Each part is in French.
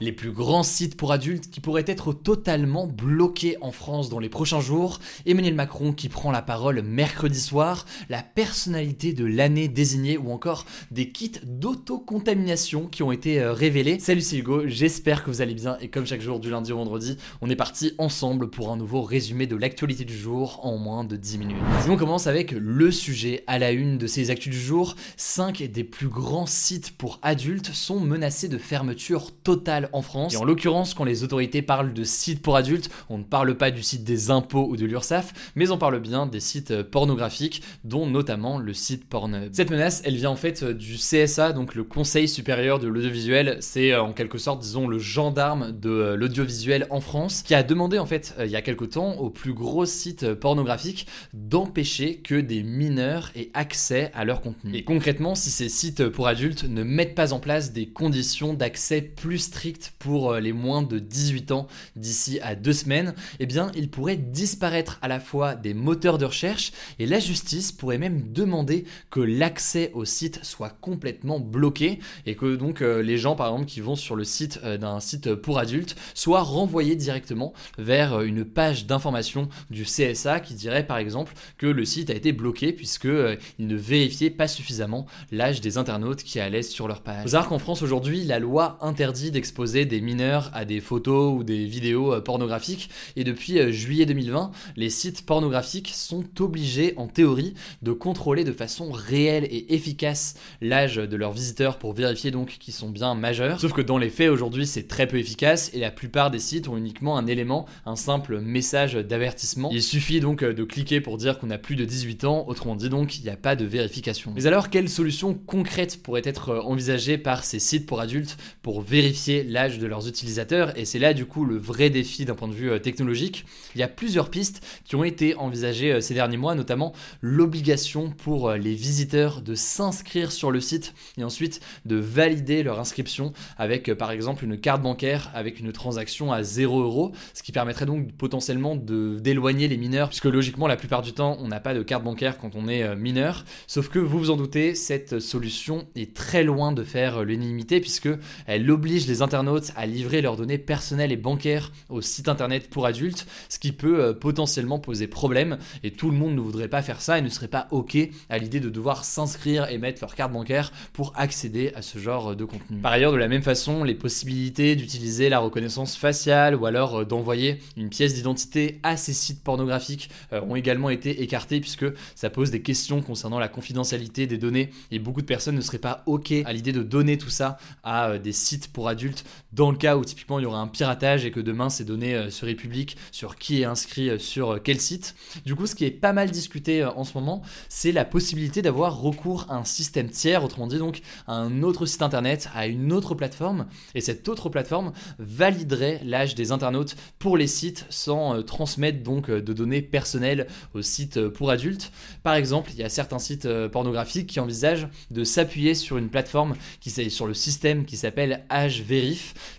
Les plus grands sites pour adultes qui pourraient être totalement bloqués en France dans les prochains jours, Emmanuel Macron qui prend la parole mercredi soir, la personnalité de l'année désignée ou encore des kits d'autocontamination qui ont été euh, révélés. Salut c'est Hugo, j'espère que vous allez bien. Et comme chaque jour du lundi au vendredi, on est parti ensemble pour un nouveau résumé de l'actualité du jour en moins de 10 minutes. Si on commence avec le sujet. À la une de ces actus du jour, 5 des plus grands sites pour adultes sont menacés de fermeture totale en France. Et en l'occurrence, quand les autorités parlent de sites pour adultes, on ne parle pas du site des impôts ou de l'URSSAF, mais on parle bien des sites euh, pornographiques, dont notamment le site Pornhub. Cette menace, elle vient en fait euh, du CSA, donc le Conseil supérieur de l'audiovisuel. C'est euh, en quelque sorte, disons, le gendarme de l'audiovisuel en France, qui a demandé en fait, il y a quelque temps, aux plus gros sites pornographiques d'empêcher que des mineurs aient accès à leur contenu. Et concrètement, si ces sites pour adultes ne mettent pas en place des conditions d'accès plus strictes pour euh, les moins de 18 ans d'ici à deux semaines, eh bien, il pourrait disparaître à la fois des moteurs de recherche et la justice pourrait même demander que l'accès au site soit complètement bloqué et que donc euh, les gens, par exemple, qui vont sur le site euh, d'un site pour adultes soient renvoyés directement vers une page d'information du CSA qui dirait par exemple que le site a été bloqué puisque ne vérifiait pas suffisamment l'âge des internautes qui allaient sur leur page. Qu'en France aujourd'hui, la loi interdit d'exposer des mineurs à des photos ou des vidéos euh, pornographiques. Et depuis euh, juillet 2020, les sites pornographiques sont obligés, en théorie, de contrôler de façon réelle et efficace l'âge de leurs visiteurs pour vérifier donc qu'ils sont bien majeurs. Sauf que dans les faits, aujourd'hui, c'est très peu efficace et la plupart des sites ont uniquement un élément, un simple message d'avertissement. Il suffit donc euh, de cliquer pour dire qu'on a plus de 18 ans, autrement dit donc, il n'y a pas de vérification. Mais alors, quelles solutions concrètes pourraient être envisagées par ces sites pour adultes pour vérifier l'âge de leurs utilisateurs, et c'est là du coup le vrai défi d'un point de vue euh, technologique. Il y a plusieurs pistes qui ont été envisagées euh, ces derniers mois, notamment l'obligation pour euh, les visiteurs de s'inscrire sur le site et ensuite de valider leur inscription avec par exemple une carte bancaire avec une transaction à 0 euros, ce qui permettrait donc potentiellement d'éloigner les mineurs, puisque logiquement la plupart du temps on n'a pas de carte bancaire quand on est mineur, sauf que vous vous en doutez, cette solution est très loin de faire l'unanimité puisque elle oblige les internautes à livrer leurs données personnelles et bancaires au site internet pour adultes, ce qui peut euh, potentiellement poser problème. Et tout le monde ne voudrait pas faire ça et ne serait pas OK à l'idée de devoir s'inscrire et mettre leur carte bancaire pour accéder à ce genre de contenu. Par ailleurs, de la même façon, les possibilités d'utiliser la reconnaissance faciale ou alors euh, d'envoyer une pièce d'identité à ces sites pornographiques euh, ont également été écartées puisque ça pose des questions concernant la confidentialité des données et beaucoup de personnes ne seraient pas OK à l'idée de donner tout ça à des sites pour adultes dans le cas où typiquement il y aurait un piratage et que demain ces données euh, seraient publiques sur qui est inscrit euh, sur euh, quel site. Du coup, ce qui est pas mal discuté en ce moment, c'est la possibilité d'avoir recours à un système tiers, autrement dit donc à un autre site internet, à une autre plateforme, et cette autre plateforme validerait l'âge des internautes pour les sites sans transmettre donc de données personnelles aux sites pour adultes. Par exemple, il y a certains sites pornographiques qui envisagent de s'appuyer sur une plateforme qui sur le système qui s'appelle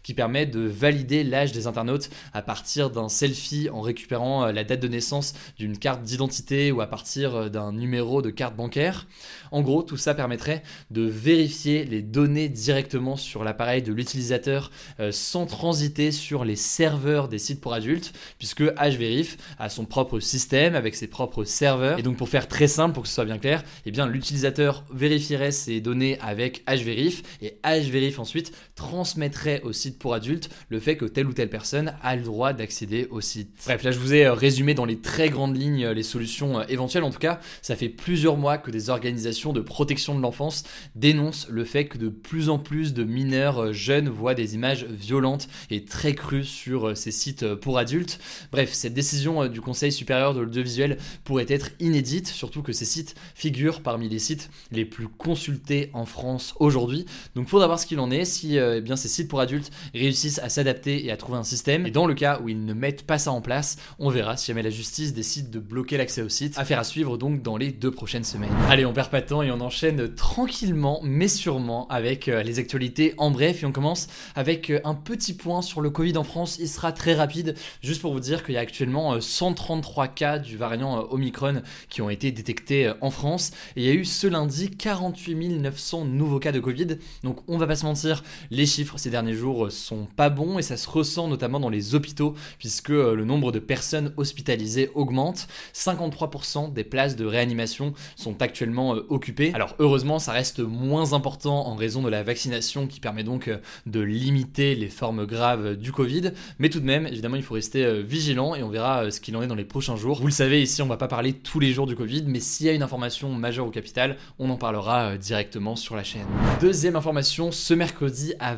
Qui permet de valider l'âge des internautes à partir d'un selfie en récupérant euh, la date de naissance d'une carte d'identité ou à partir euh, d'un numéro de carte bancaire. En gros, tout ça permettrait de vérifier les données directement sur l'appareil de l'utilisateur euh, sans transiter sur les serveurs des sites pour adultes, puisque HVerif a son propre système avec ses propres serveurs. Et donc pour faire très simple, pour que ce soit bien clair, eh bien l'utilisateur vérifierait ses données avec HVerif et HVerif ensuite transmettrait au site pour adultes le fait que telle ou telle personne a le droit d'accéder au site. Bref, là je vous ai euh, résumé dans les très grandes lignes les solutions éventuelles. En tout cas, ça fait plusieurs mois que des organisations de protection de l'enfance dénoncent le fait que de plus en plus de mineurs jeunes voient des images violentes et très crues sur ces sites pour adultes. Bref, cette décision du Conseil supérieur de l'audiovisuel pourrait être inédite, surtout que ces sites figurent parmi les sites les plus consultés en France aujourd'hui. Donc faudra voir ce qu'il en est, si euh, eh bien, ces sites pour adultes réussissent à s'adapter et à trouver un système. Et dans le cas où ils ne mettent pas ça en place, on verra si jamais la justice décide de bloquer l'accès au site. Affaire à suivre donc dans les deux prochaines semaines. Allez, on perd pas de temps et on enchaîne tranquillement mais sûrement avec euh, les actualités en bref. Et on commence avec euh, un petit point sur le Covid en France. Il sera très rapide, juste pour vous dire qu'il y a actuellement 133 cas du variant Omicron qui ont été détectés en France. Et il y a eu ce lundi 48 900 nouveaux cas de Covid. Donc on va pas se mentir, les chiffres ces derniers jours sont pas bons et ça se ressent notamment dans les hôpitaux puisque euh, le nombre de personnes hospitalisées augmente. 53% des places de réanimation sont actuellement euh, occupées. Alors heureusement ça reste moins important en raison de la vaccination qui permet donc euh, de limiter les formes graves du Covid. Mais tout de même, évidemment, il faut rester vigilant et on verra ce qu'il en est dans les prochains jours. Vous le savez, ici on va pas parler tous les jours du Covid, mais s'il y a une information majeure au capital, on en parlera directement sur la chaîne. Deuxième information, ce mercredi à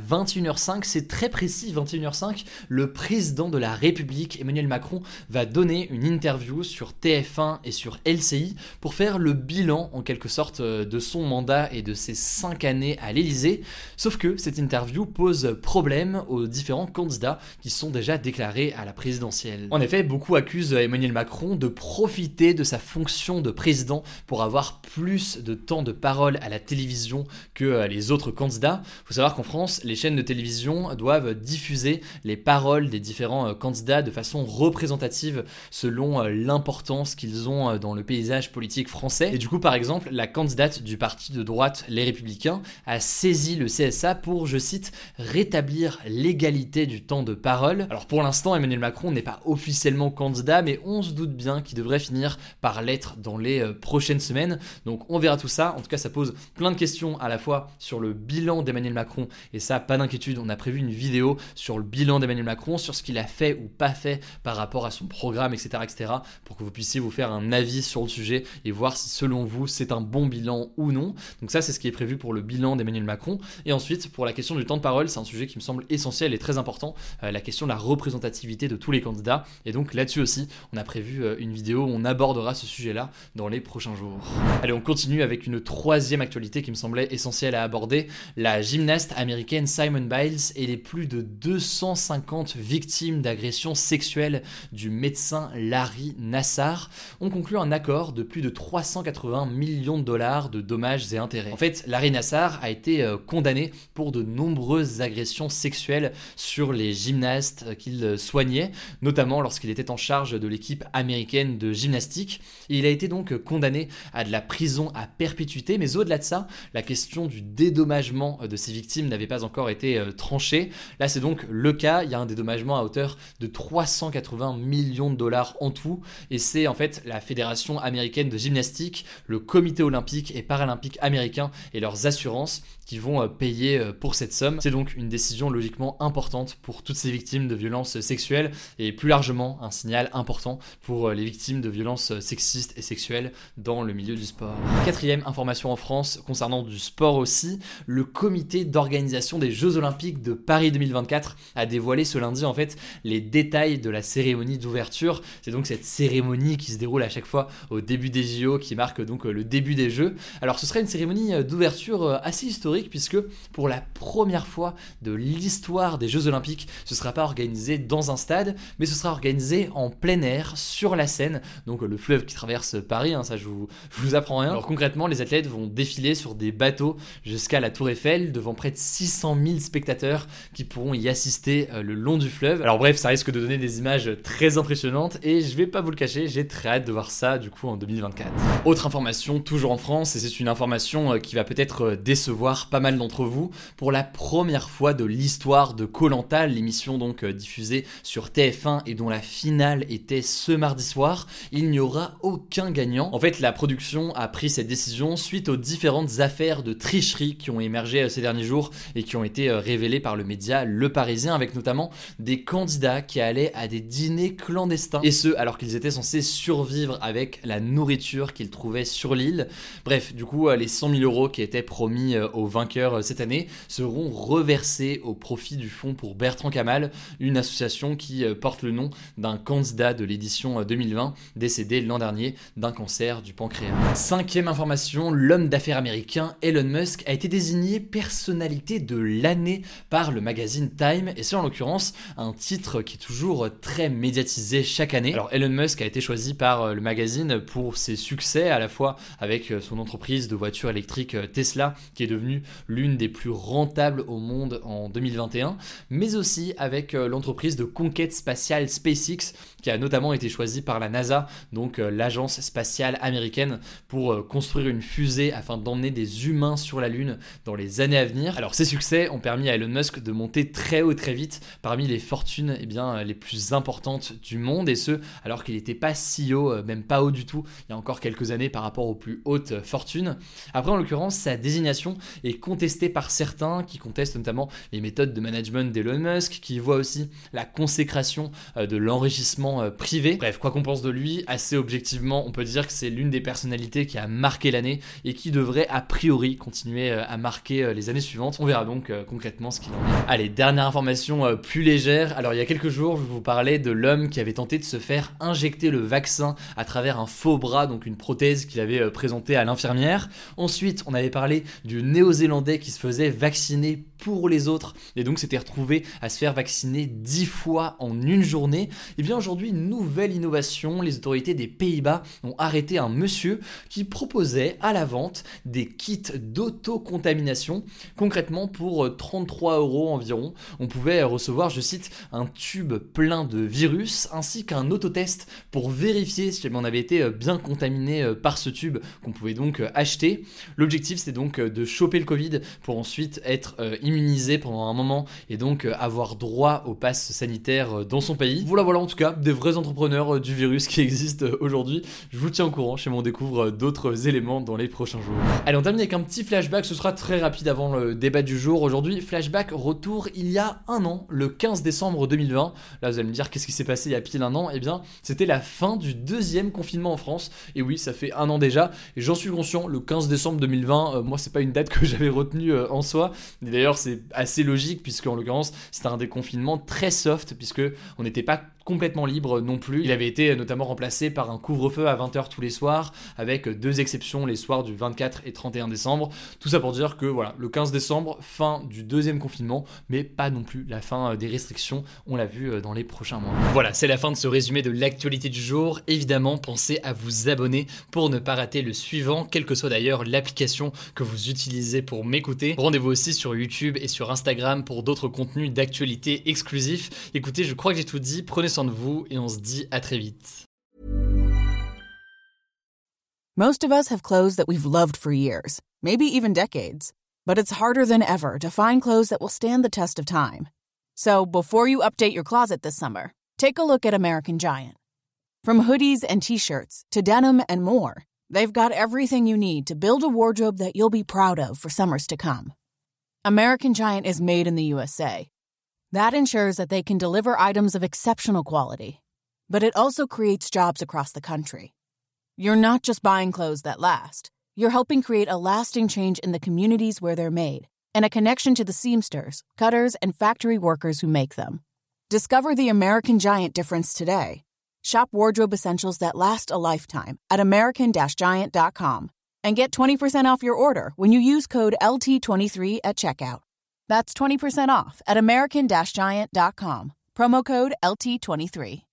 21h05, c'est très précis 21h05, le président de la République, Emmanuel Macron, va donner une interview sur TF1 et sur LCI pour faire le bilan en quelque sorte euh, de son mandat et de ses 5 années à l'Elysée. Sauf que cette interview pose problème aux différents candidats qui sont déjà déclarés à la présidentielle. En effet, beaucoup accusent Emmanuel Macron de profiter de sa fonction de président pour avoir plus de temps de parole à la télévision que euh, les autres candidats. Faut savoir qu'en France, les chaînes de télévision doivent diffuser les paroles des différents euh, candidats de façon représentative selon euh, l'importance qu'ils ont dans le paysage politique français. Et du coup, par exemple, la candidate du parti de droite Les Républicains a saisi le CSA pour, je cite, rétablir l'égalité du temps de parole. Alors pour l'instant, Emmanuel Macron n'est pas officiellement candidat, mais on se doute bien qu'il devrait finir par l'être dans les prochaines semaines. Donc on verra tout ça. En tout cas, ça pose plein de questions à la fois sur le bilan d'Emmanuel Macron, et ça, pas d'inquiétude, on a prévu une vidéo sur le bilan d'Emmanuel Macron, sur ce qu'il a fait ou pas fait par rapport à son programme, etc., etc., pour que vous puissiez vous faire un avis sur le sujet et voir si selon vous c'est un bon bilan ou non. Donc ça, c'est ce qui est prévu pour le bilan d'Emmanuel Macron. Et ensuite, pour la question du temps de parole, c'est un sujet qui me semble essentiel et très important, euh, la question de la représentativité de tous les candidats. Et donc là-dessus aussi, on a prévu euh, une vidéo où on abordera ce sujet-là dans les prochains jours. Allez, on continue avec une troisième actualité qui me semblait essentielle à aborder. La gymnaste américaine Simon Biles et les plus de 250 victimes d'agressions sexuelles du médecin Larry Nassar ont conclu un accord de plus de 380 millions de dollars de dommages et intérêts. En fait, Larry Nassar a été euh, condamné pour de nombreuses agressions sexuelles sur les gymnastes qu'il soignait, notamment lorsqu'il était en charge de l'équipe américaine de gymnastique. il a été donc condamné à de la prison à perpétuité, mais au-delà de ça, la question du dédommagement de ces victimes n'avait pas encore été euh, tranchée. Là, c'est donc le cas. Il y a un dédommagement à hauteur de 380 millions de dollars en tout, et c'est en fait la Fédération américaine de gymnastique, le Comité olympique et paralympique américain et leurs assurances qui vont euh, payer euh, pour cette somme. C'est donc une décision logiquement importante pour toutes ces victimes de violences sexuelles et plus largement un signal important pour les victimes de violences sexistes et sexuelles dans le milieu du sport. Quatrième information en France concernant du sport aussi, le comité d'organisation des Jeux Olympiques de Paris 2024 a dévoilé ce lundi en fait les détails de la cérémonie d'ouverture. C'est donc cette cérémonie qui se déroule à chaque fois au début des JO qui marque donc le début des Jeux. Alors ce sera une cérémonie d'ouverture assez historique puisque pour la première fois de l'histoire des Jeux Olympiques, ce sera pas organisé dans un stade, mais ce sera organisé en plein air sur la Seine, donc le fleuve qui traverse Paris. Hein, ça je vous, je vous apprends rien. Alors concrètement, les athlètes vont défiler sur des bateaux jusqu'à la Tour Eiffel devant près de 600 000 spectateurs qui pourront y assister euh, le long du fleuve. Alors bref, ça risque de donner des images très impressionnantes et je vais pas vous le cacher, j'ai très hâte de voir ça du coup en 2024. Autre information, toujours en France, et c'est une information euh, qui va peut-être euh, décevoir pas mal d'entre vous. Pour la première fois de l'histoire de Colanta, l'émission donc diffusée sur TF1 et dont la finale était ce mardi soir, il n'y aura aucun gagnant. En fait, la production a pris cette décision suite aux différentes affaires de tricherie qui ont émergé ces derniers jours et qui ont été révélées révélé par le média Le Parisien, avec notamment des candidats qui allaient à des dîners clandestins, et ce alors qu'ils étaient censés survivre avec la nourriture qu'ils trouvaient sur l'île. Bref, du coup, les 100 000 euros qui étaient promis aux vainqueurs cette année seront reversés au profit du fonds pour Bertrand Kamal, une association qui porte le nom d'un candidat de l'édition 2020 décédé l'an dernier d'un cancer du pancréas. Cinquième information, l'homme d'affaires américain Elon Musk a été désigné personnalité de l'année par le magazine Time, et c'est en l'occurrence un titre qui est toujours très médiatisé chaque année. Alors Elon Musk a été choisi par euh, le magazine pour ses succès à la fois avec euh, son entreprise de voitures électriques euh, Tesla, qui est devenue l'une des plus rentables au monde en 2021, mais aussi avec l'entreprise de conquête spatiale SpaceX, qui a notamment été choisie par la NASA, donc l'agence spatiale américaine, pour construire une fusée afin d'emmener des humains sur la Lune dans les années à venir. Alors ces succès ont permis à Elon Musk de monter très haut très vite parmi les fortunes eh bien, les plus importantes du monde, et ce alors qu'il n'était pas si haut, euh, même pas haut du tout, il y a encore quelques années par rapport aux plus hautes fortunes. Après en l'occurrence, sa désignation est contestée par certains qui contestent notamment les méthodes de management d'Elon Musk, qui voient aussi la consécration euh, de l'enrichissement euh, privé. Bref, quoi qu'on pense de lui, assez objectivement, on peut dire que c'est l'une des personnalités qui a marqué l'année et qui devrait a priori continuer euh, à marquer euh, les années suivantes. On verra donc euh, concrètement qu'il en est. Allez, dernière information plus légère. Alors il y a quelques jours, je vous parlais de l'homme qui avait tenté de se faire injecter le vaccin à travers un faux bras, donc une prothèse qu'il avait présentée à l'infirmière. Ensuite, on avait parlé du néo-zélandais qui se faisait vacciner pour les autres et donc s'était retrouvé à se faire vacciner 10 fois en une journée. Et eh bien aujourd'hui, nouvelle innovation, les autorités des Pays-Bas ont arrêté un monsieur qui proposait à la vente des kits d'auto-contamination. Concrètement, pour 33 euros environ, on pouvait recevoir, je cite, un tube plein de virus ainsi qu'un autotest pour vérifier si on avait été bien contaminé par ce tube qu'on pouvait donc acheter. L'objectif, c'est donc de choper le Covid pour ensuite être immunisé pendant un moment et donc avoir droit au pass sanitaire dans son pays. Voilà, voilà en tout cas des vrais entrepreneurs du virus qui existent aujourd'hui. Je vous tiens au courant chez mon découvre d'autres éléments dans les prochains jours. Allez, on termine avec un petit flashback, ce sera très rapide avant le débat du jour. Aujourd'hui, retour il y a un an, le 15 décembre 2020. Là, vous allez me dire qu'est-ce qui s'est passé il y a pile un an? Eh bien, c'était la fin du deuxième confinement en France. Et oui, ça fait un an déjà. Et j'en suis conscient, le 15 décembre 2020, euh, moi, c'est pas une date que j'avais retenue euh, en soi. D'ailleurs, c'est assez logique, puisque en l'occurrence, c'était un déconfinement très soft, puisque on n'était pas complètement libre non plus. Il avait été notamment remplacé par un couvre-feu à 20h tous les soirs, avec deux exceptions les soirs du 24 et 31 décembre. Tout ça pour dire que voilà, le 15 décembre, fin du deuxième confinement, mais pas non plus la fin euh, des restrictions, on l'a vu euh, dans les prochains mois. Voilà, c'est la fin de ce résumé de l'actualité du jour. Évidemment, pensez à vous abonner pour ne pas rater le suivant, quelle que soit d'ailleurs l'application que vous utilisez pour m'écouter. Rendez-vous aussi sur YouTube et sur Instagram pour d'autres contenus d'actualité exclusifs. Écoutez, je crois que j'ai tout dit, prenez soin de vous et on se dit à très vite. Most of us have clothes that we've loved for years, maybe even decades. But it's harder than ever to find clothes that will stand the test of time. So before you update your closet this summer, take a look at American Giant. From hoodies and t-shirts to denim and more, they've got everything you need to build a wardrobe that you'll be proud of for summers to come. American Giant is made in the USA that ensures that they can deliver items of exceptional quality, but it also creates jobs across the country. You're not just buying clothes that last, you're helping create a lasting change in the communities where they're made and a connection to the seamsters, cutters, and factory workers who make them. Discover the American Giant difference today. Shop wardrobe essentials that last a lifetime at American Giant.com and get 20% off your order when you use code LT23 at checkout. That's 20% off at American Giant.com. Promo code LT23.